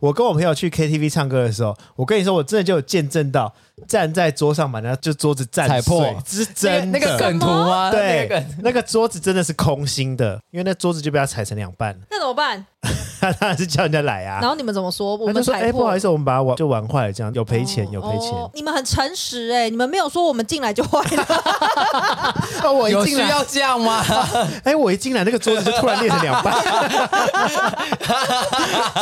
我跟我朋友去 KTV 唱歌的时候，我跟你说，我真的就有见证到站在桌上把那就桌子站踩破，这是真的。那个梗图吗？对，那个，那个桌子真的是空心的，因为那桌子就被他踩成两半。那怎么办？他当然是叫人家来啊。然后你们怎么说？我们就说：“哎、欸，不好意思，我们把它玩就玩坏了，这样有赔钱，有赔钱。哦”你们很诚实哎、欸，你们没有说我们进来就坏了。哦、我一进来要这样吗？哎、欸，我一进来，那个桌子就突然裂成两半。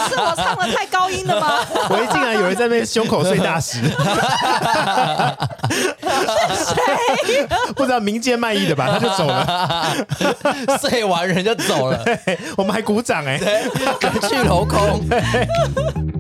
是我唱的太高音了吗？我一进来，有人在那边胸口碎大石。是谁？不知道民间卖艺的吧？他就走了，碎完人就走了。我们还鼓掌哎、欸，去楼空。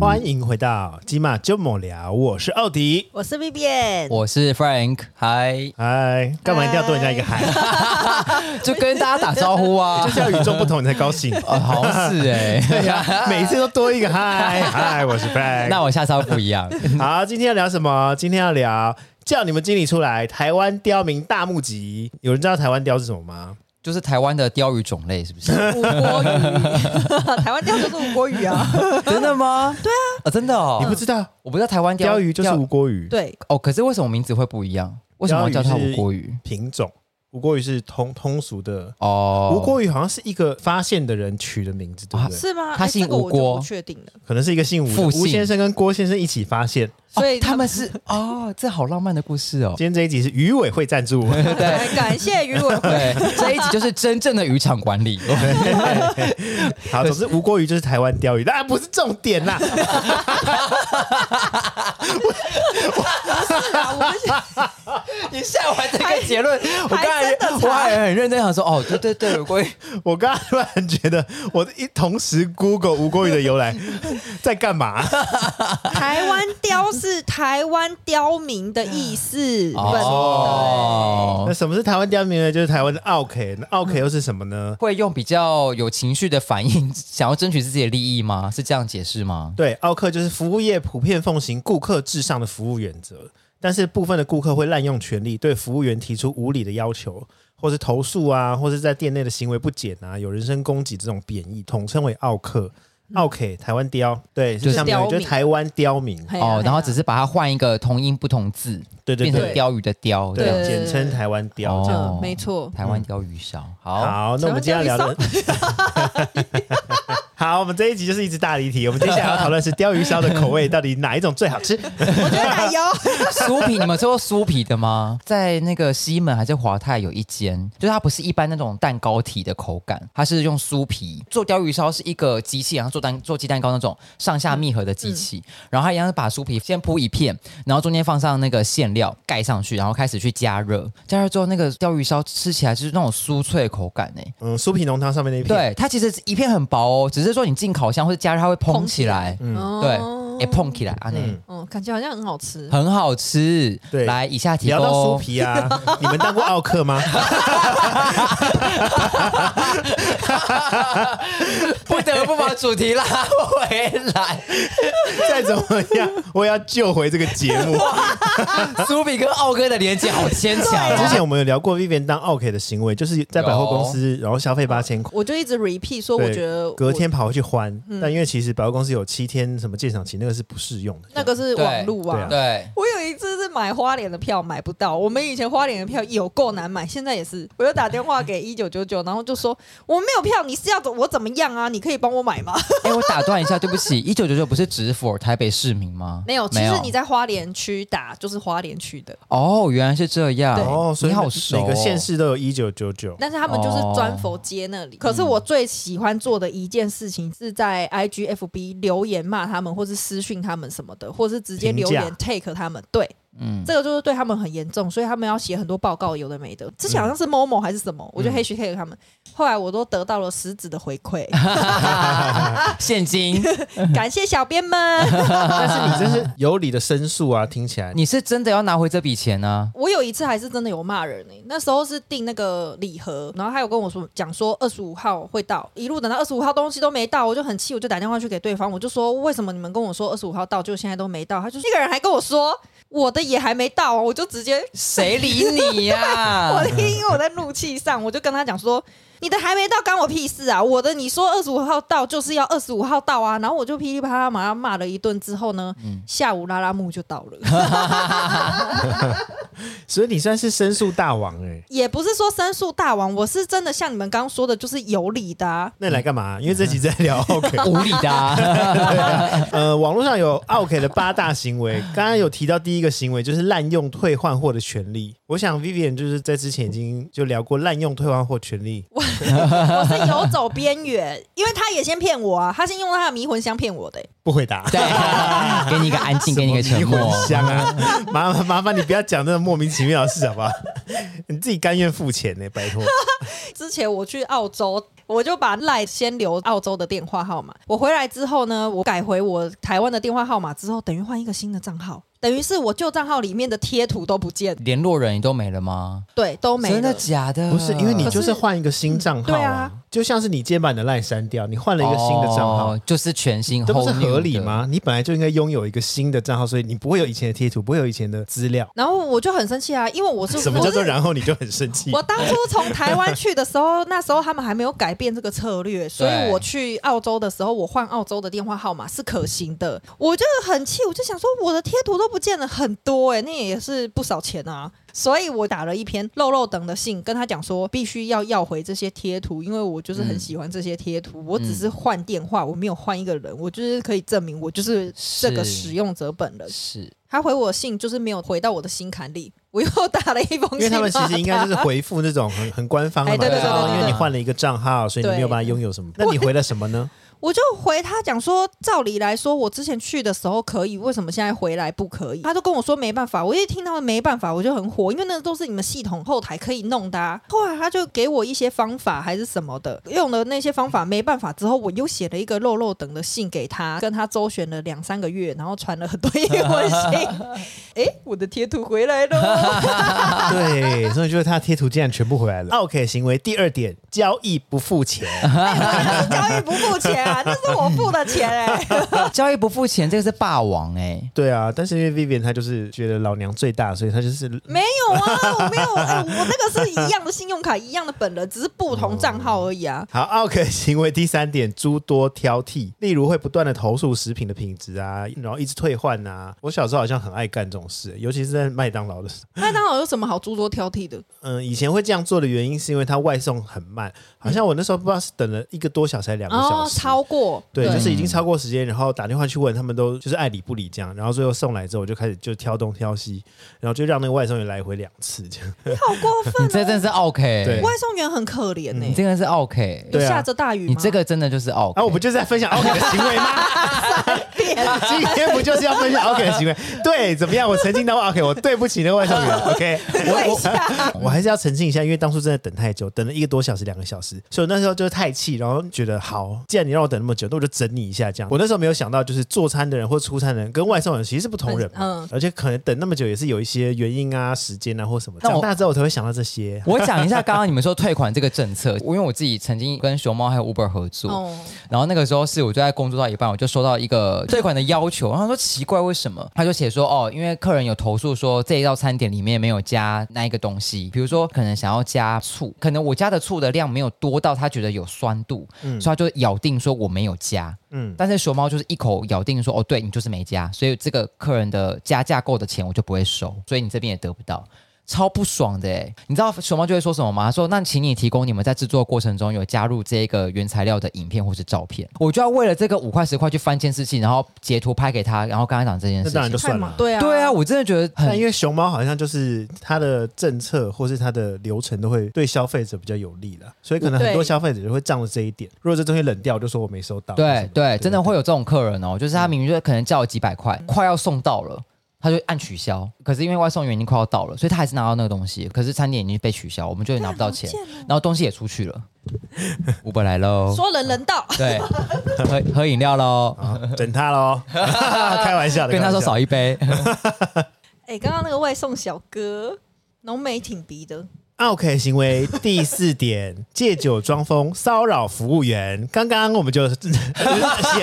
欢迎回到今晚就莫聊，我是奥迪，我是 Vivian，我是 Frank，嗨嗨，干嘛一定要多人家一个嗨？就跟大家打招呼啊，就是要与众不同你才高兴。哦，好像是哎、欸，对呀、啊，每次都多一个嗨嗨，我是 Frank，那我下次要不一样。好，今天要聊什么？今天要聊叫你们经理出来，台湾刁民大募集，有人知道台湾刁是什么吗？就是台湾的鲷鱼种类，是不是？吴郭鱼，台湾鲷就是吴郭鱼啊！真的吗？对啊，哦，真的哦，你不知道？我不知道台湾鯛鯛鱼就是吴郭鱼。对哦，可是为什么名字会不一样？为什么要叫它吴郭鱼？品种。吴郭鱼是通通俗的哦，吴郭鱼好像是一个发现的人取的名字，对不对？是吗？他姓吴郭，不确定的，可能是一个姓吴，吴先生跟郭先生一起发现，所以他们是 哦，这好浪漫的故事哦。今天这一集是鱼委会赞助，对，感谢鱼委会。这一集就是真正的渔场管理。好，总之吴郭鱼就是台湾鯛鱼，当然不是重点啦。你下完这个结论，我刚才我还很认真想说，哦，对对对，吴郭宇，我刚刚突然觉得，我一同时 Google 吴郭宇的由来，在干嘛？台湾雕是台湾刁民的意思。哦，那什么是台湾刁民呢？就是台湾的奥克，那奥客又是什么呢？会用比较有情绪的反应，想要争取自己的利益吗？是这样解释吗？对，奥克就是服务业普遍奉行顾客至上的服务原则。但是部分的顾客会滥用权力，对服务员提出无理的要求，或是投诉啊，或是在店内的行为不检啊，有人身攻击这种贬义，统称为奥客。奥 K，台湾鯛，对，就像就是台湾刁民。哦，然后只是把它换一个同音不同字，对对，变成鯛鱼的鯛，对，简称台湾鯛，哦，没错，台湾鯛鱼烧，好，好，那我们今天要聊的。好，我们这一集就是一直大离题。我们接下来要讨论是鲷鱼烧的口味到底哪一种最好吃？我觉得奶油 酥皮，你们吃过酥皮的吗？在那个西门还是华泰有一间，就是它不是一般那种蛋糕体的口感，它是用酥皮做鲷鱼烧，是一个机器，然后做蛋做鸡蛋糕那种上下密合的机器，嗯、然后它一样是把酥皮先铺一片，然后中间放上那个馅料盖上去，然后开始去加热，加热之后那个鲷鱼烧吃起来就是那种酥脆口感呢。嗯，酥皮浓汤上面那一片，对，它其实一片很薄哦，只是。就是说你进烤箱或者加热，它会蓬起来，嗯，对，也碰起来啊，那，嗯，感觉好像很好吃，很好吃。对，来以下提到酥皮啊，你们当过奥克吗？不得不把主题拉回来。再怎么样，我也要救回这个节目。酥皮跟奥哥的连接好牵强。之前我们有聊过 Vivian 当奥客的行为，就是在百货公司，然后消费八千块，我就一直 repeat 说，我觉得隔天跑回去还，但因为其实百货公司有七天什么鉴赏期，那个是不适用的。那个是网路啊。对，我有一次是买花莲的票买不到，我们以前花莲的票有够难买，现在也是。我就打电话给一九九九，然后就说我没有票，你是要我怎么样啊？你可以帮我买吗？哎，我打断一下，对不起，一九九九不是只 for 台北市民吗？没有，其实你在花莲区打就是花莲区的。哦，原来是这样。哦，所以好每个县市都有一九九九，但是他们就是专佛街那里。可是我最喜欢做的一件事情是在 IGFB 留言骂他们，或是私讯他们什么的，或是直接留言 take 他们。对，嗯，这个就是对他们很严重，所以他们要写很多报告，有的没的。之前好像是 Momo 还是什么，嗯、我就 hashtag 他们。后来我都得到了实质的回馈，现金，感谢小编们。但是你这是有理的申诉啊，听起来你是真的要拿回这笔钱呢、啊？我有一次还是真的有骂人呢、欸，那时候是订那个礼盒，然后他有跟我说讲说二十五号会到，一路等到二十五号东西都没到，我就很气，我就打电话去给对方，我就说为什么你们跟我说二十五号到，就现在都没到？他就那个人还跟我说。我的也还没到，我就直接谁理你呀、啊？我的因为我在怒气上，我就跟他讲说。你的还没到，关我屁事啊！我的你说二十五号到，就是要二十五号到啊！然后我就噼里啪啦马上骂了一顿，之后呢，嗯、下午拉拉木就到了。所以你算是申诉大王哎、欸，也不是说申诉大王，我是真的像你们刚刚说的，就是有理的、啊。那你来干嘛？因为这集在聊 OK 无理的、啊。呃，网络上有 OK 的八大行为，刚刚有提到第一个行为就是滥用退换货的权利。我想 Vivian 就是在之前已经就聊过滥用退换货权利。我是游走边缘，因为他也先骗我啊，他先用他的迷魂香骗我的、欸。不回答，对，给你一个安静，给你一个沉默。迷魂香啊，麻烦麻烦你不要讲这个莫名其妙的事好不好？你自己甘愿付钱呢、欸，拜托。之前我去澳洲，我就把赖先留澳洲的电话号码。我回来之后呢，我改回我台湾的电话号码之后，等于换一个新的账号。等于是我旧账号里面的贴图都不见，联络人都没了吗？对，都没了。真的假的？不是，因为你就是换一个新账号、啊，对啊，就像是你今天把你的赖删掉，你换了一个新的账号、哦，就是全新，这不是合理吗？你本来就应该拥有一个新的账号，所以你不会有以前的贴图，不会有以前的资料。然后我就很生气啊，因为我是 什么叫做然后你就很生气？我当初从台湾去的时候，那时候他们还没有改变这个策略，所以我去澳洲的时候，我换澳洲的电话号码是可行的。我就很气，我就想说我的贴图都不见了很多。多哎，那也是不少钱啊，所以我打了一篇漏漏等的信，跟他讲说必须要要回这些贴图，因为我就是很喜欢这些贴图，嗯、我只是换电话，我没有换一个人，我就是可以证明我就是这个使用者本人。是，他回我信就是没有回到我的心坎里，我又打了一封信，因为他们其实应该就是回复那种很很官方的嘛，对对对，因为你换了一个账号，所以你没有办法拥有什么。那你回了什么呢？我就回他讲说，照理来说，我之前去的时候可以，为什么现在回来不可以？他就跟我说没办法。我一听到没办法，我就很火，因为那都是你们系统后台可以弄的啊。后来他就给我一些方法还是什么的，用了那些方法没办法之后，我又写了一个漏漏等的信给他，跟他周旋了两三个月，然后传了很多英文信。哎，我的贴图回来了。对，所以就是他贴图竟然全部回来了。OK，行为第二点，交易不付钱。交易不付钱。这是我付的钱哎、欸，交易不付钱，这个是霸王哎、欸。对啊，但是因为 Vivian 她就是觉得老娘最大，所以她就是没有啊，我没有，哎、我 那个是一样的信用卡，一样的本人，只是不同账号而已啊。好，OK，行为第三点，诸多挑剔，例如会不断的投诉食品的品质啊，然后一直退换啊。我小时候好像很爱干这种事，尤其是在麦当劳的时候。麦当劳有什么好诸多挑剔的？嗯，以前会这样做的原因是因为它外送很慢，好像我那时候不知道是等了一个多小时还是两个小时。哦过。对，对，就是已经超过时间，然后打电话去问他们，都就是爱理不理这样，然后最后送来之后，我就开始就挑东挑西，然后就让那个外送员来回两次这样。你好过分、哦，你这真是 OK，对，外送员很可怜呢、欸，你这个是 OK，对、啊，下着大雨，你这个真的就是 OK，啊，我不就是在分享 OK 的行为吗？今天不就是要分享 OK 的行为？对，怎么样？我曾经当 OK，我对不起那个外送员，OK，我我 我还是要澄清一下，因为当初真的等太久，等了一个多小时、两个小时，所以我那时候就是太气，然后觉得好，既然你让我等那么久，那我就整你一下这样。我那时候没有想到，就是做餐的人或出餐的人跟外送人其实是不同人，嗯，而且可能等那么久也是有一些原因啊、时间啊或什么。长大之后我才会想到这些。我讲一下刚刚你们说退款这个政策，因为我自己曾经跟熊猫还有 Uber 合作，哦、然后那个时候是我就在工作到一半，我就收到一个退款的要求，然后说奇怪为什么？他就写说哦，因为客人有投诉说这一道餐点里面没有加那一个东西，比如说可能想要加醋，可能我加的醋的量没有多到他觉得有酸度，嗯，所以他就咬定说我没有加。嗯，但是熊猫就是一口咬定说，哦，对，你就是没加，所以这个客人的加价购的钱我就不会收，所以你这边也得不到。超不爽的哎！你知道熊猫就会说什么吗？他说：“那请你提供你们在制作过程中有加入这个原材料的影片或是照片。”我就要为了这个五块十块去翻监视器，然后截图拍给他，然后跟他讲这件事。那当然就算了。对啊，对啊，我真的觉得很，因为熊猫好像就是它的政策或是它的流程都会对消费者比较有利了，所以可能很多消费者就会仗着这一点。如果这东西冷掉，就说我没收到。对对，真的会有这种客人哦，就是他明明就可能叫了几百块，快要送到了。他就按取消。可是因为外送员已经快要到了，所以他还是拿到那个东西。可是餐点已经被取消，我们就拿不到钱，然后东西也出去了。Uber 来喽，说人人到，对，喝喝饮料喽，整他喽，开玩笑的，跟他说少一杯。哎，刚刚那个外送小哥浓眉挺鼻的。OK 行为第四点，借酒装疯骚扰服务员。刚刚我们就 血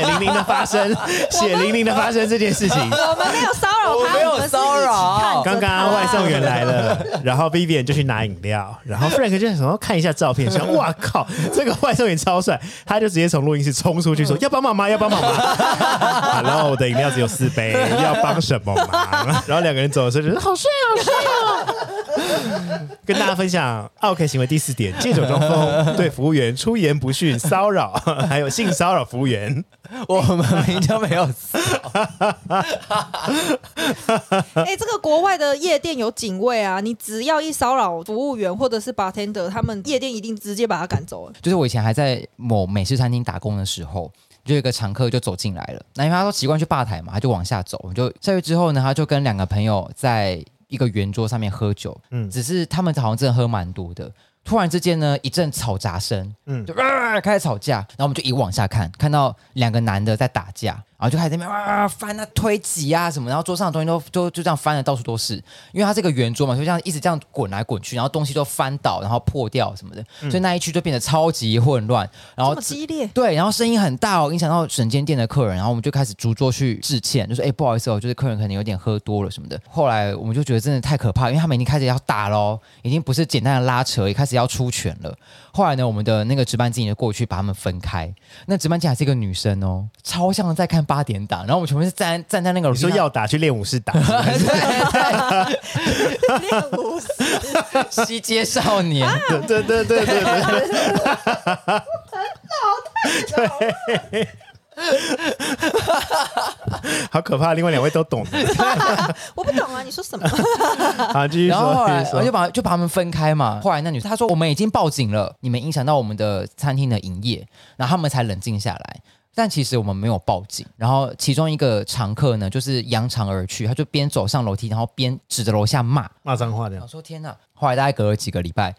淋淋的发生，血淋淋的发生这件事情。我们没有骚扰他，我没有骚扰。刚刚外送员来了，然后 Vivian 就去拿饮料，然后 Frank 就想说看一下照片，想哇靠，这个外送员超帅，他就直接从录音室冲出去说要帮忙吗？要帮忙吗？Hello，我的饮料只有四杯，要帮什么忙？然后两个人走的时候觉得好帅，好帅哦。跟大家分享，OK 行为第四点：借酒装疯，对服务员出言不逊、骚扰，还有性骚扰服务员。我们明明就没有骚 哎、欸，这个国外的夜店有警卫啊，你只要一骚扰服务员或者是 bartender，他们夜店一定直接把他赶走了。就是我以前还在某美式餐厅打工的时候，就有一个常客就走进来了，那因为他说习惯去吧台嘛，他就往下走，就下去之后呢，他就跟两个朋友在。一个圆桌上面喝酒，嗯，只是他们好像真的喝蛮多的。突然之间呢，一阵吵杂声，嗯，就、呃、开始吵架，然后我们就一往下看，看到两个男的在打架。然后就开始在那边啊翻啊推挤啊什么，然后桌上的东西都就就这样翻的到处都是，因为它这个圆桌嘛，就这样一直这样滚来滚去，然后东西都翻倒，然后破掉什么的，嗯、所以那一区就变得超级混乱，然后激烈，对，然后声音很大哦，影响到整间店的客人，然后我们就开始逐桌去致歉，就说哎不好意思哦，就是客人可能有点喝多了什么的。后来我们就觉得真的太可怕，因为他们已经开始要打喽，已经不是简单的拉扯，也开始要出拳了。后来呢，我们的那个值班经理就过去把他们分开，那值班经理还是一个女生哦，超像在看八点打，然后我们全部是站站在那个，你说要打去练武室打，练武室，西街少年，对对对对对对，对。好可怕！另外两位都懂，我不懂啊，你说什么？好，继续说。然后后来我就把就把他们分开嘛。后来那女生她说：“我们已经报警了，你们影响到我们的餐厅的营业。”然后他们才冷静下来。但其实我们没有报警。然后其中一个常客呢，就是扬长而去，他就边走上楼梯，然后边指着楼下骂骂脏话的。我说：“天哪！”后来大概隔了几个礼拜，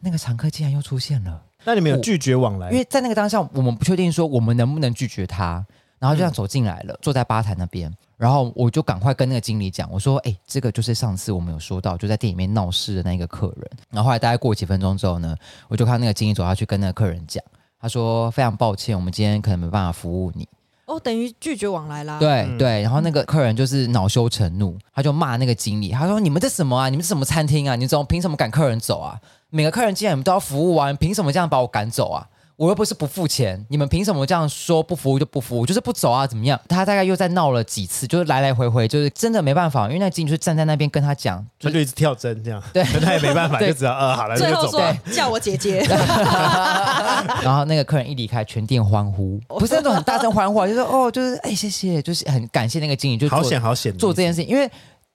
那个常客竟然又出现了。那你们有拒绝往来？因为在那个当下，我们不确定说我们能不能拒绝他，然后就这样走进来了，嗯、坐在吧台那边，然后我就赶快跟那个经理讲，我说：“哎，这个就是上次我们有说到，就在店里面闹事的那个客人。”然后后来大概过几分钟之后呢，我就看那个经理走下去跟那个客人讲，他说：“非常抱歉，我们今天可能没办法服务你。”哦，等于拒绝往来啦。对对，然后那个客人就是恼羞成怒，他就骂那个经理，他说：“你们这什么啊？你们是什么餐厅啊？你怎么凭什么赶客人走啊？”每个客人进来你们都要服务啊，你凭什么这样把我赶走啊？我又不是不付钱，你们凭什么这样说不服务就不服务？就是不走啊？怎么样？他大概又在闹了几次，就是来来回回，就是真的没办法，因为那经理就站在那边跟他讲，他就一直跳针这样，对，他也没办法，就只要呃好了，最后就走。说叫我姐姐，然后那个客人一离开，全店欢呼，不是那种很大声欢呼，就是哦，就是哎谢谢，就是很感谢那个经理，就好险好险做这件事情，因为。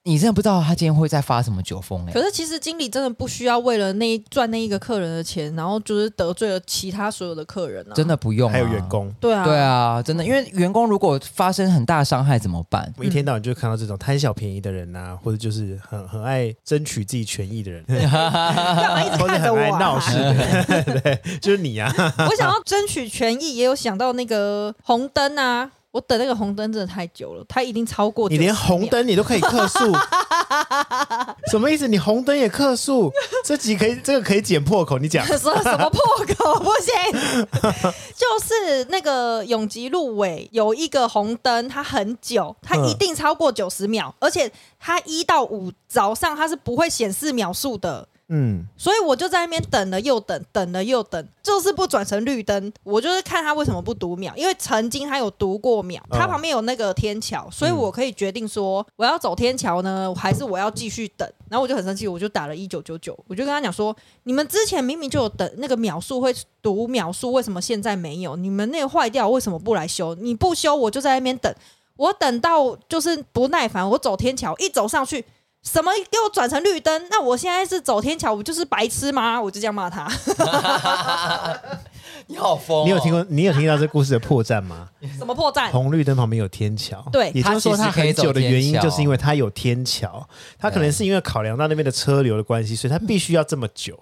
你真的不知道他今天会再发什么酒疯哎、欸！可是其实经理真的不需要为了那赚那一个客人的钱，然后就是得罪了其他所有的客人啊！真的不用、啊，还有员工，对啊，对啊，真的，因为员工如果发生很大伤害怎么办？我一天到晚就看到这种贪小便宜的人呐、啊，或者就是很很爱争取自己权益的人，干嘛一直看着我、啊？闹事的，对，就是你啊！我想要争取权益，也有想到那个红灯啊。我等那个红灯真的太久了，它一定超过。你连红灯你都可以克数，什么意思？你红灯也克数？这集可以，这个可以剪破口，你讲。说什么破口不行？就是那个永吉路尾有一个红灯，它很久，它一定超过九十秒，嗯、而且它一到五早上它是不会显示秒数的。嗯，所以我就在那边等了又等，等了又等，就是不转成绿灯。我就是看他为什么不读秒，因为曾经他有读过秒，他旁边有那个天桥，所以我可以决定说我要走天桥呢，还是我要继续等。然后我就很生气，我就打了一九九九，我就跟他讲说，你们之前明明就有等那个秒数会读秒数，为什么现在没有？你们那个坏掉，为什么不来修？你不修，我就在那边等，我等到就是不耐烦，我走天桥一走上去。什么给我转成绿灯？那我现在是走天桥，我就是白痴吗？我就这样骂他。你好疯、哦！你有听过？你有听到这故事的破绽吗？什么破绽？红绿灯旁边有天桥。对，也就是说，他很久的原因就是因为他有天桥。他可能是因为考量到那边的车流的关系，所以他必须要这么久。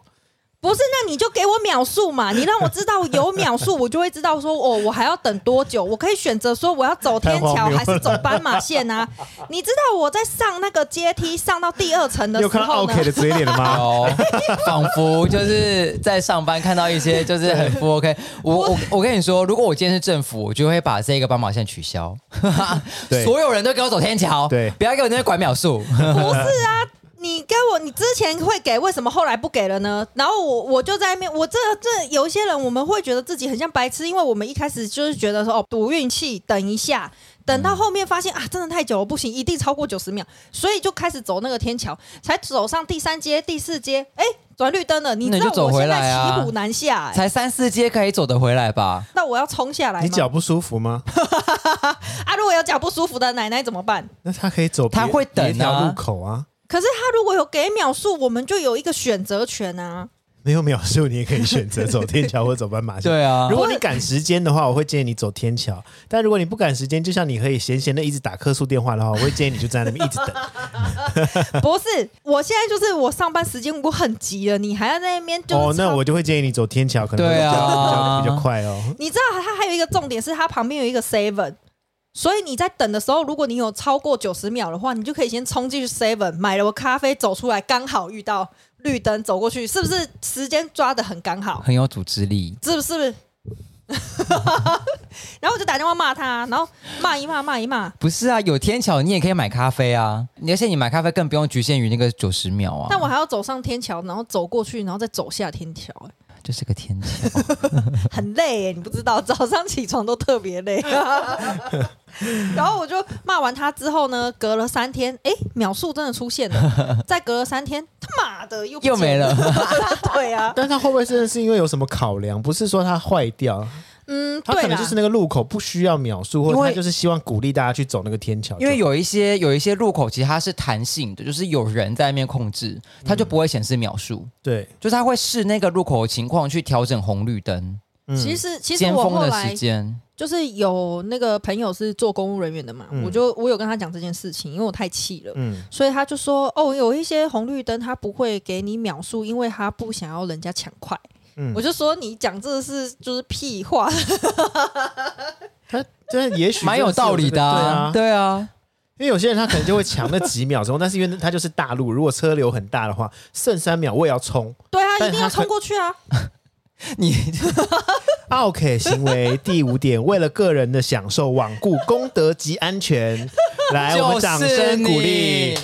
不是，那你就给我秒数嘛！你让我知道有秒数，我就会知道说，哦，我还要等多久？我可以选择说我要走天桥 还是走斑马线啊？你知道我在上那个阶梯上到第二层的时候呢？有看到 OK 的嘴脸了吗？哦，仿佛就是在上班看到一些就是很不 OK。我我我跟你说，如果我今天是政府，我就会把这个斑马线取消。对，所有人都给我走天桥，对，不要给我那边管秒数。不是啊。你给我，你之前会给，为什么后来不给了呢？然后我我就在那边，我这这有一些人，我们会觉得自己很像白痴，因为我们一开始就是觉得说哦赌运气，等一下，等到后面发现啊真的太久了，不行，一定超过九十秒，所以就开始走那个天桥，才走上第三阶、第四阶，哎，转绿灯了，你知道我现在骑虎难下，才三四阶可以走得回来吧？那我要冲下来，你脚不舒服吗？啊，如果有脚不舒服的奶奶怎么办？那他可以走，他会等条路口啊。可是他如果有给秒数，我们就有一个选择权啊。没有秒数，你也可以选择走天桥或走斑马线。对啊，如果你赶时间的话，我会建议你走天桥。但如果你不赶时间，就像你可以闲闲的一直打客诉电话的话，我会建议你就站在那边一直等。不是，我现在就是我上班时间我很急了，你还要在那边就哦，那我就会建议你走天桥，可能会比较，对啊，比较快哦。你知道它还有一个重点是它旁边有一个 seven。所以你在等的时候，如果你有超过九十秒的话，你就可以先冲进去 Seven 买了个咖啡，走出来刚好遇到绿灯，走过去，是不是时间抓的很刚好？很有组织力，是不是？然后我就打电话骂他，然后骂一骂，骂一骂。不是啊，有天桥你也可以买咖啡啊，而且你买咖啡更不用局限于那个九十秒啊。但我还要走上天桥，然后走过去，然后再走下天桥，欸。就是个天气，很累耶，你不知道，早上起床都特别累。然后我就骂完他之后呢，隔了三天，哎，秒数真的出现了。再隔了三天，他妈的又又没了。对啊，但他会不会真的是因为有什么考量？不是说他坏掉？嗯，他可能就是那个路口不需要秒数，或者他就是希望鼓励大家去走那个天桥。因为有一些有一些路口其实它是弹性的，就是有人在那边控制，它就不会显示秒数。嗯、对，就是他会视那个路口的情况去调整红绿灯。嗯、其实其实我后来就是有那个朋友是做公务人员的嘛，嗯、我就我有跟他讲这件事情，因为我太气了，嗯，所以他就说哦，有一些红绿灯他不会给你秒数，因为他不想要人家抢快。嗯、我就说你讲这是就是屁话，他真的也许蛮有道理的，啊，对啊，对啊，因为有些人他可能就会抢那几秒钟，但是因为他就是大路，如果车流很大的话，剩三秒我也要冲，对啊，一定要冲过去啊！你 奥 K 行为第五点，为了个人的享受，罔顾公德及安全，来，我们掌声鼓励。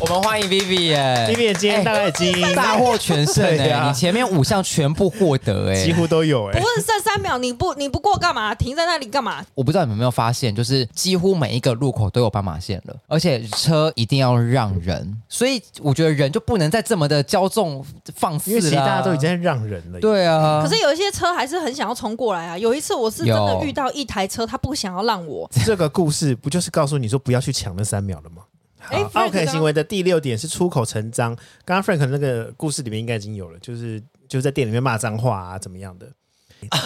我们欢迎 Vivian，Vivian 今天大概已经大获全胜哎、你前面五项全部获得哎、欸，几乎都有哎、欸。不是剩三秒，你不你不过干嘛？停在那里干嘛？我不知道你们有没有发现，就是几乎每一个路口都有斑马线了，而且车一定要让人，所以我觉得人就不能再这么的骄纵放肆了。因为其实大家都已经在让人了。对啊，可是有一些车还是很想要冲过来啊。有一次我是真的遇到一台车，他不想要让我。这个故事不就是告诉你说不要去抢那三秒了吗？好，OK 行为的第六点是出口成章。刚刚 Frank 那个故事里面应该已经有了，就是就是在店里面骂脏话啊，怎么样的？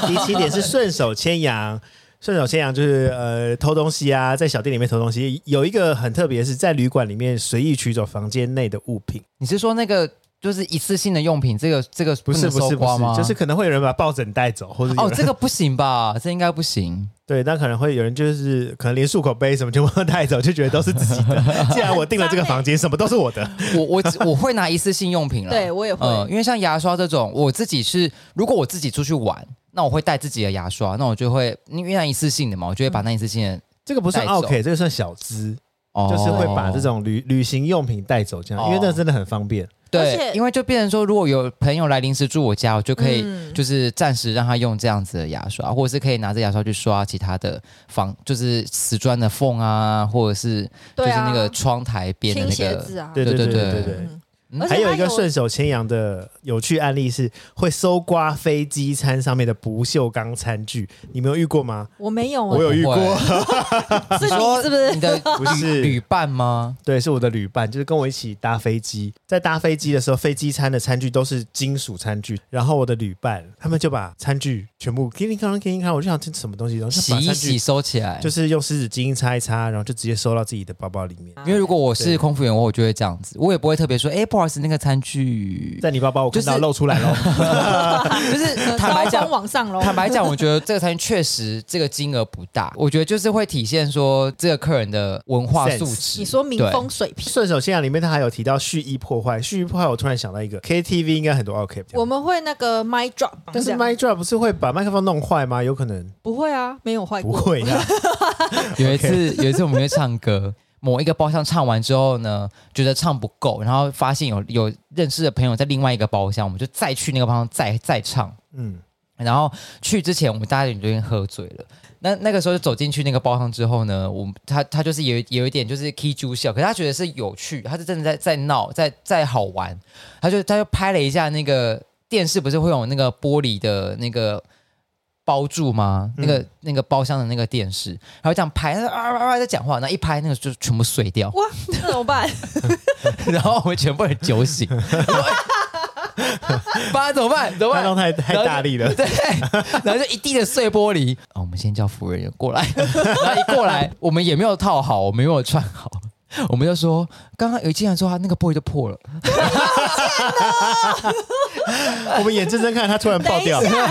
第七点是顺手牵羊，顺手牵羊就是呃偷东西啊，在小店里面偷东西。有一个很特别，是在旅馆里面随意取走房间内的物品。你是说那个就是一次性的用品？这个这个不是不是不是，就是可能会有人把抱枕带走，或者哦，这个不行吧？这应该不行。对，那可能会有人就是可能连漱口杯什么全部带走，就觉得都是自己的。既然我订了这个房间，什么都是我的。我我我会拿一次性用品了，对我也会、呃，因为像牙刷这种，我自己是如果我自己出去玩，那我会带自己的牙刷，那我就会因为那一次性的嘛，我就会把那一次性的、嗯、这个不算 OK，这个算小资，哦、就是会把这种旅旅行用品带走这样，因为那真的很方便。对，因为就变成说，如果有朋友来临时住我家，我就可以就是暂时让他用这样子的牙刷，嗯、或者是可以拿着牙刷去刷其他的房，就是瓷砖的缝啊，或者是就是那个窗台边的那个，啊、对对。对对对且还有一个它顺手牵羊的有趣案例是，会搜刮飞机餐上面的不锈钢餐具，你没有遇过吗？我没有，我有遇过，是你是不是？你的 不是。旅伴吗？对，是我的旅伴，就是跟我一起搭飞机，在搭飞机的时候，飞机餐的餐具都是金属餐具，然后我的旅伴他们就把餐具全部给你看，给你看，我就想这什么东西，然后洗一洗收起来，就是用湿纸巾擦一擦，然后就直接收到自己的包包里面。因为如果我是空服员，我就会这样子，我也不会特别说，哎，不好意思，那个餐具在你包包，我看到露出来了，就是坦白讲，往上喽。坦白讲，我觉得这个餐具确实这个金额不大，我觉得就是会体现说这个客人的文化素质。你说民风水平，顺手牵羊里面他还有提到蓄意破坏，蓄意破坏，我突然想到一个 KTV 应该很多 OK，我们会那个 mic drop，但是 mic drop 不是会把麦克风弄坏吗？有可能不会啊，没有坏过，不会啊。有一次，有一次我们去唱歌。某一个包厢唱完之后呢，觉得唱不够，然后发现有有认识的朋友在另外一个包厢，我们就再去那个包厢再再唱。嗯，然后去之前我们大家已经喝醉了，那那个时候就走进去那个包厢之后呢，我们他他就是有有一点就是 key 住笑，可是他觉得是有趣，他是真的在在闹，在在好玩，他就他就拍了一下那个电视，不是会有那个玻璃的那个。包住吗？那个、嗯、那个包厢的那个电视，然后这样拍，啊啊啊在讲话，那一拍那个就全部碎掉。哇，那怎么办？然后我们全部人酒醒，爸怎么办？怎么办？太太大力了，对，然后就一地的碎玻璃。啊，我们先叫服务人员过来，然后一过来，我们也没有套好，我们没有串好。我们就说，刚刚有进来之后，他那个玻璃就破了。我们眼睁睁看他突然爆掉，这样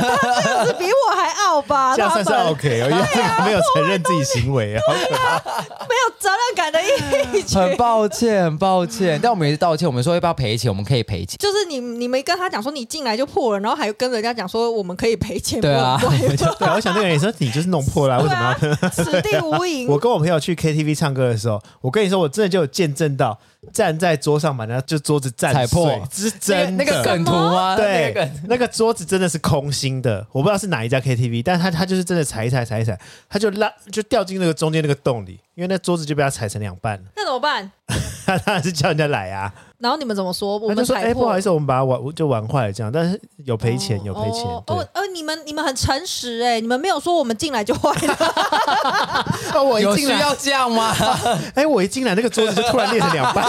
子比我还傲吧？这样算是 OK，哦因为没有承认自己行为啊，没有责任感的一群。很抱歉，很抱歉，但我们也是道歉。我们说要不要赔钱？我们可以赔钱。就是你，你没跟他讲说你进来就破了，然后还跟人家讲说我们可以赔钱。对啊，对，我想那个人说你就是弄破了，为什么要？此地无银。我跟我朋友去 KTV 唱歌的时候，我跟你说我。真的就有见证到站在桌上把那就桌子踩破，是真的。那个梗图吗？对，那个桌子真的是空心的，我不知道是哪一家 KTV，但他他就是真的踩一踩踩一踩，他就拉就掉进那个中间那个洞里，因为那桌子就被他踩成两半了。那怎么办？他当然是叫人家来啊。然后你们怎么说？我们说：“哎，不好意思，我们把它玩就玩坏了，这样，但是有赔钱，有赔钱。”哦，呃，你们你们很诚实哎，你们没有说我们进来就坏了。哦，我有需要这样吗？哎，我一进来，那个桌子就突然裂成两半。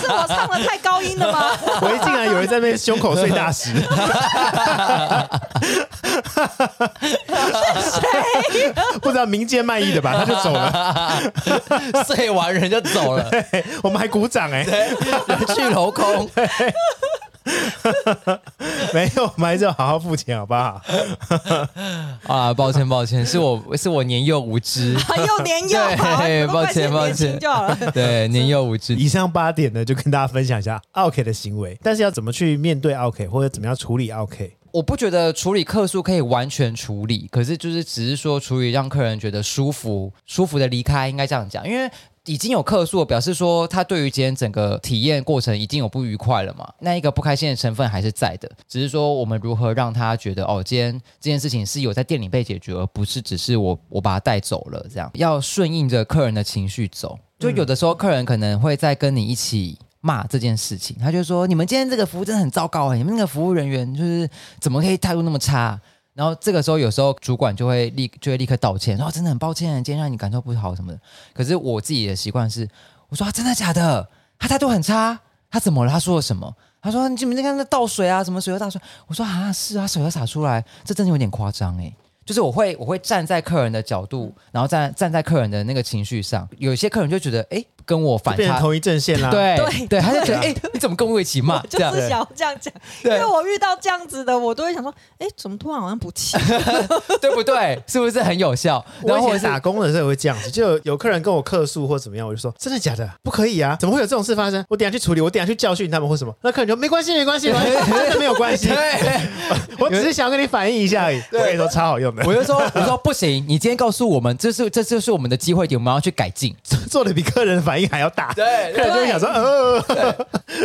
是我唱的太高音了吗？我一进来，有人在那边胸口碎大石。是谁？不知道民间卖艺的吧？他就走了，睡完人就走了。我们还鼓掌哎、欸，人去楼空。没有，我们还是要好好付钱，好不好？啊，抱歉，抱歉，是我是我年幼无知，又年幼，对，抱歉，抱歉，对，年幼无知。以上八点呢，就跟大家分享一下 OK 的行为，但是要怎么去面对 OK，，或者怎么样处理奥客？我不觉得处理客诉可以完全处理，可是就是只是说处理让客人觉得舒服、舒服的离开，应该这样讲，因为。已经有客诉，表示说他对于今天整个体验过程已经有不愉快了嘛？那一个不开心的成分还是在的，只是说我们如何让他觉得哦，今天这件事情是有在店里被解决，而不是只是我我把他带走了这样。要顺应着客人的情绪走，就有的时候客人可能会在跟你一起骂这件事情，他就说你们今天这个服务真的很糟糕，你们那个服务人员就是怎么可以态度那么差？然后这个时候，有时候主管就会立就会立刻道歉，说真的很抱歉，今天让你感受不好什么的。可是我自己的习惯是，我说，真的假的？他态度很差，他怎么了？他说了什么？他说你们在看那倒水啊，什么水都倒水。我说啊，是啊，水都洒出来，这真的有点夸张诶。就是我会我会站在客人的角度，然后站站在客人的那个情绪上。有些客人就觉得哎。跟我反差，同一阵线啦。对对对，他就觉得哎，你怎么跟我一起骂？就是想要这样讲，因为我遇到这样子的，我都会想说，哎，怎么突然好像不气？对不对？是不是很有效？然后我打工的时候也会这样子，就有客人跟我客诉或怎么样，我就说真的假的？不可以啊！怎么会有这种事发生？我等下去处理，我等下去教训他们或什么。那客人就没关系，没关系，真的没有关系。对 我只是想跟你反映一下而已。我跟你说超好用的。我就说，我说不行，你今天告诉我们，这是这就是我们的机会点，我们要去改进，做的比客人反应还要大。对。客人就会想说，呃，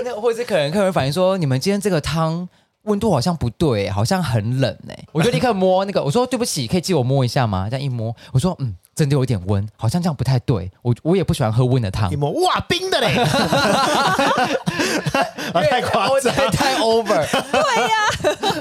那或者是可能，客人反映说，你们今天这个汤温度好像不对，好像很冷哎，我就立刻摸那个，我说对不起，可以借我摸一下吗？这样一摸，我说嗯，真的有点温，好像这样不太对。我我也不喜欢喝温的汤。一摸哇，冰的嘞，太夸张，太 over。对呀，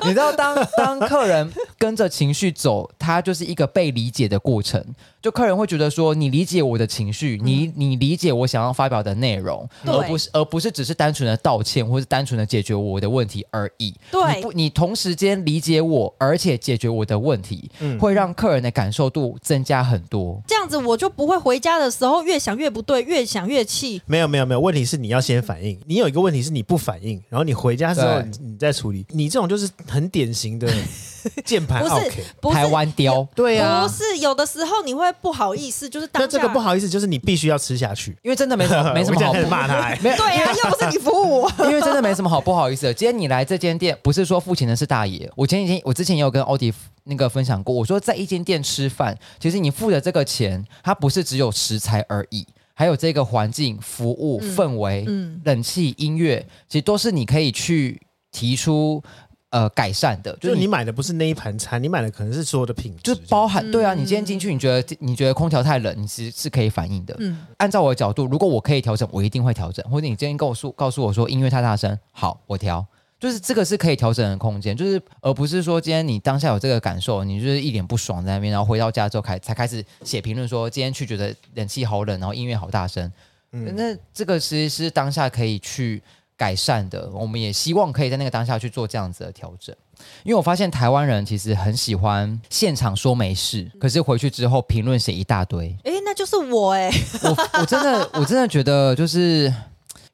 你知道当，当当客人跟着情绪走，他就是一个被理解的过程。就客人会觉得说，你理解我的情绪，你你理解我想要发表的内容，对而不是而不是只是单纯的道歉，或是单纯的解决我的问题而已。对，你不，你同时间理解我，而且解决我的问题，嗯会让客人的感受度增加很多。这样子我就不会回家的时候越想越不对，越想越气。没有没有没有，问题是你要先反应。你有一个问题是你不反应，然后你回家之后对你你再处理。你这种就是很典型的 键盘不是 OK。不是台湾雕，对啊不，是有的时候你会不好意思，就是当那这下个不好意思，就是你必须要吃下去。因为真的没什么 没什么好我现在开始骂他、欸。没有，对呀、啊，又不是你服务我。因为真的没什么好不好意思的。今天你来这间店，不是说付钱的是大爷。我前几天我之前也有跟欧迪那个分享过，我说在一间店吃饭，其实你付的这个钱，它不是只有食材而已，还有这个环境、服务、嗯氛围、嗯冷气、音乐，其实都是你可以去提出呃改善的。就是你买的不是那一盘餐，你买的可能是所有的品质，就是包含对啊，嗯你今天进去，你觉得你觉得空调太冷，你是是可以反应的。嗯，按照我的角度，如果我可以调整，我一定会调整。或者你今天告诉告诉我说音乐太大声，好，我调。就是这个是可以调整的空间，就是而不是说今天你当下有这个感受，你就是一脸不爽在那边，然后回到家之后开才开始写评论说今天去觉得冷气好冷，然后音乐好大声。嗯那这个其实是当下可以去改善的，我们也希望可以在那个当下去做这样子的调整。因为我发现台湾人其实很喜欢现场说没事，可是回去之后评论写一大堆。哎，那就是我哎、我我真的 我真的觉得就是。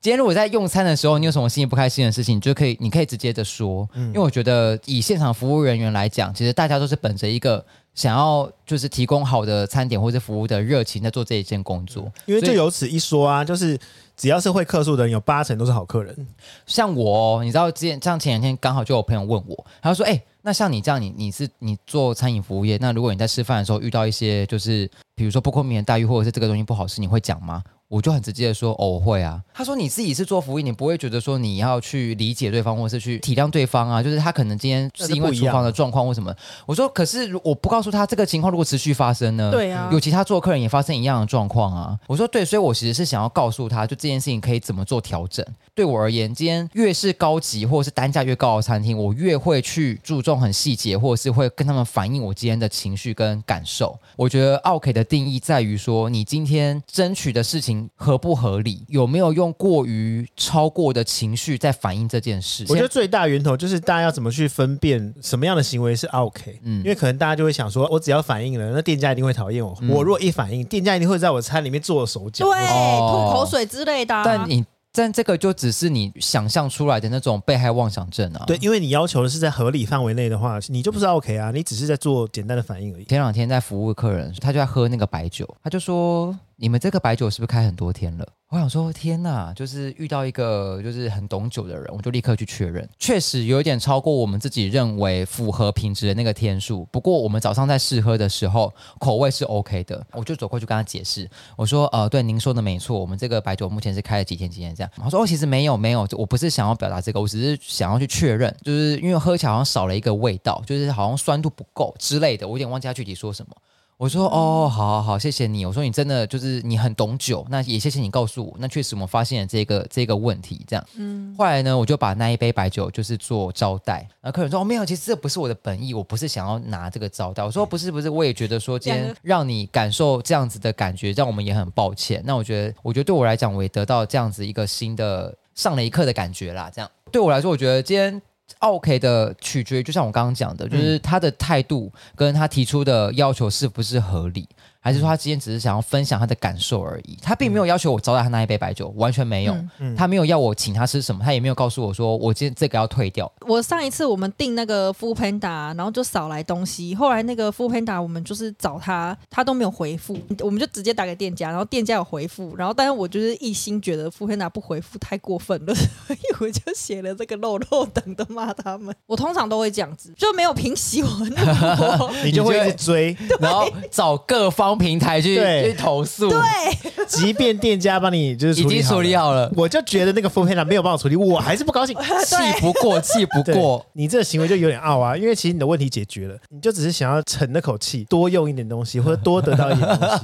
今天如果在用餐的时候，你有什么心情不开心的事情，你就可以，你可以直接的说，因为我觉得以现场服务人员来讲，其实大家都是本着一个想要就是提供好的餐点或者服务的热情在做这一件工作。因为就由此一说啊，就是只要是会客诉的人，有八成都是好客人。像我、你知道之前像前两天刚好就有朋友问我，他说：“哎，那像你这样，你你是你做餐饮服务业，那如果你在吃饭的时候遇到一些就是比如说不公平的待遇，或者是这个东西不好吃，你会讲吗？”我就很直接的说，哦，我会啊。他说你自己是做服务，你不会觉得说你要去理解对方，或是去体谅对方啊？就是他可能今天是因为厨房的状况或什么。我说，可是我不告诉他这个情况，如果持续发生呢？对啊，有其他做客人也发生一样的状况啊。我说对，所以我其实是想要告诉他，就这件事情可以怎么做调整。对我而言，今天越是高级或者是单价越高的餐厅，我越会去注重很细节，或者是会跟他们反映我今天的情绪跟感受。我觉得 OK 的定义在于说，你今天争取的事情合不合理，有没有用过于超过的情绪在反映这件事？我觉得最大源头就是大家要怎么去分辨什么样的行为是 OK。嗯，因为可能大家就会想说，我只要反应了，那店家一定会讨厌我。嗯、我若一反应，店家一定会在我餐里面做手脚，对，哦吐口水之类的、啊。但你。但这个就只是你想象出来的那种被害妄想症啊！对，因为你要求的是在合理范围内的话，你就不是 OK 啊，你只是在做简单的反应而已。前两天在服务客人，他就在喝那个白酒，他就说：“你们这个白酒是不是开很多天了？”我想说：“天哪！”就是遇到一个就是很懂酒的人，我就立刻去确认，确实有一点超过我们自己认为符合品质的那个天数。不过我们早上在试喝的时候，口味是 OK 的，我就走过去跟他解释，我说：“呃，对，您说的没错，我们这个白酒目前是开了几天几天这样。”他说：“哦，其实没有没有，我不是想要表达这个，我只是想要去确认，就是因为喝起来好像少了一个味道，就是好像酸度不够之类的，我有点忘记他具体说什么。”我说哦，好好好，谢谢你。我说你真的就是你很懂酒，那也谢谢你告诉我。那确实我们发现了这个这个问题，这样。嗯。后来呢，我就把那一杯白酒就是做招待。然后客人说哦，没有，其实这不是我的本意，我不是想要拿这个招待。我说不是不是，我也觉得说今天让你感受这样子的感觉，让我们也很抱歉。那我觉得，我觉得对我来讲，我也得到这样子一个新的上了一课的感觉啦。这样对我来说，我觉得今天。OK 的取决于，就像我刚刚讲的，就是他的态度跟他提出的要求是不是合理。还是说他今天只是想要分享他的感受而已，他并没有要求我招待他那一杯白酒，完全没有。嗯、他没有要我请他吃什么，他也没有告诉我说我今天这个要退掉。我上一次我们订那个 Foodpanda，然后就少来东西，后来那个 Foodpanda 我们就是找他，他都没有回复，我们就直接打给店家，然后店家有回复，然后但是我就是一心觉得 Foodpanda 不回复太过分了，所以我就写了这个漏漏等的骂他们。我通常都会这样子，就没有平息我怒火，你就会一直追，然后找各方。平台去去投诉，对，即便店家帮你就是已经处理好了，我就觉得那个 foodpanda 没有帮我处理，我还是不高兴，气不过，气不对过。你这个行为就有点傲啊，因为其实你的问题解决了，你就只是想要沉那口气，多用一点东西 或者多得到一点东西。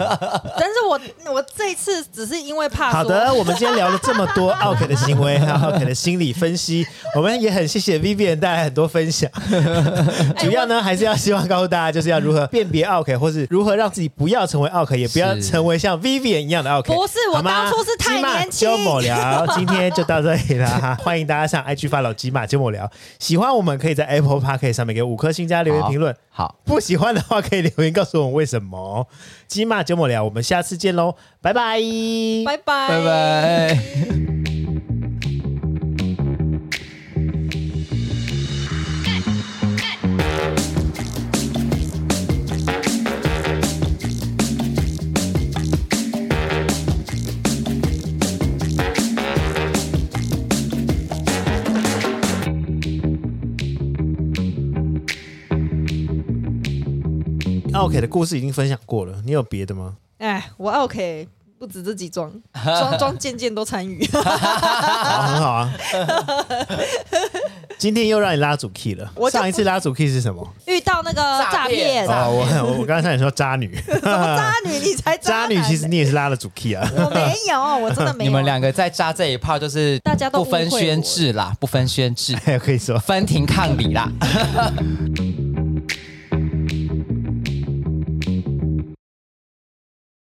但是我我这一次只是因为怕。好的，我们今天聊了这么多奥克的行为，还有奥克的心理分析，我们也很谢谢 Vivian 带来很多分享。主要呢，还是要希望告诉大家，就是要如何辨别奥克，或是如何让自己不要成为奥克，也不要成为像 Vivian 一样的奥克。不是，我当初是太年轻。就某聊，今天就到这里了哈，欢迎大家上 IG follow 吉马就某聊。喜欢我们可以在 Apple Podcast 上面给五颗星加留言评论。好，不喜欢的话可以留言告诉我们为什么。吉马就某聊，我们下次见喽，拜拜，拜拜，拜拜。奥客的故事已经分享过了，你有别的吗？哎，我 OK，不止这几桩，桩桩件件都参与，好，很好啊。今天又让你拉主 key 了。我上一次拉主 key 是什么？遇到那个诈骗。哦，我我刚才你说渣女，什么渣女？你才渣女，其实你也是拉了主 key 啊。我没有，我真的没有。你们两个在渣这一 part 就是大家都不分宣制啦，不分轩制，可以说分庭抗礼啦。